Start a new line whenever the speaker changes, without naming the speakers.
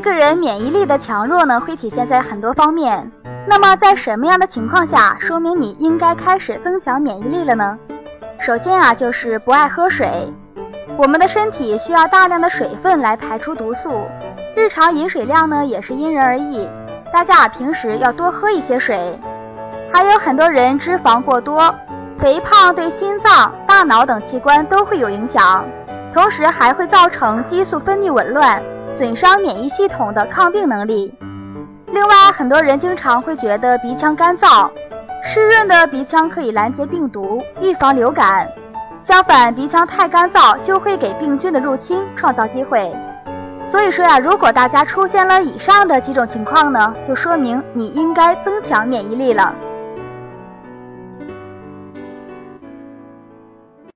一个人免疫力的强弱呢，会体现在很多方面。那么在什么样的情况下，说明你应该开始增强免疫力了呢？首先啊，就是不爱喝水。我们的身体需要大量的水分来排出毒素，日常饮水量呢也是因人而异。大家啊平时要多喝一些水。还有很多人脂肪过多，肥胖对心脏、大脑等器官都会有影响，同时还会造成激素分泌紊乱，损伤免疫系统的抗病能力。另外，很多人经常会觉得鼻腔干燥，湿润的鼻腔可以拦截病毒，预防流感。相反，鼻腔太干燥就会给病菌的入侵创造机会。所以说呀，如果大家出现了以上的几种情况呢，就说明你应该增强免疫力了。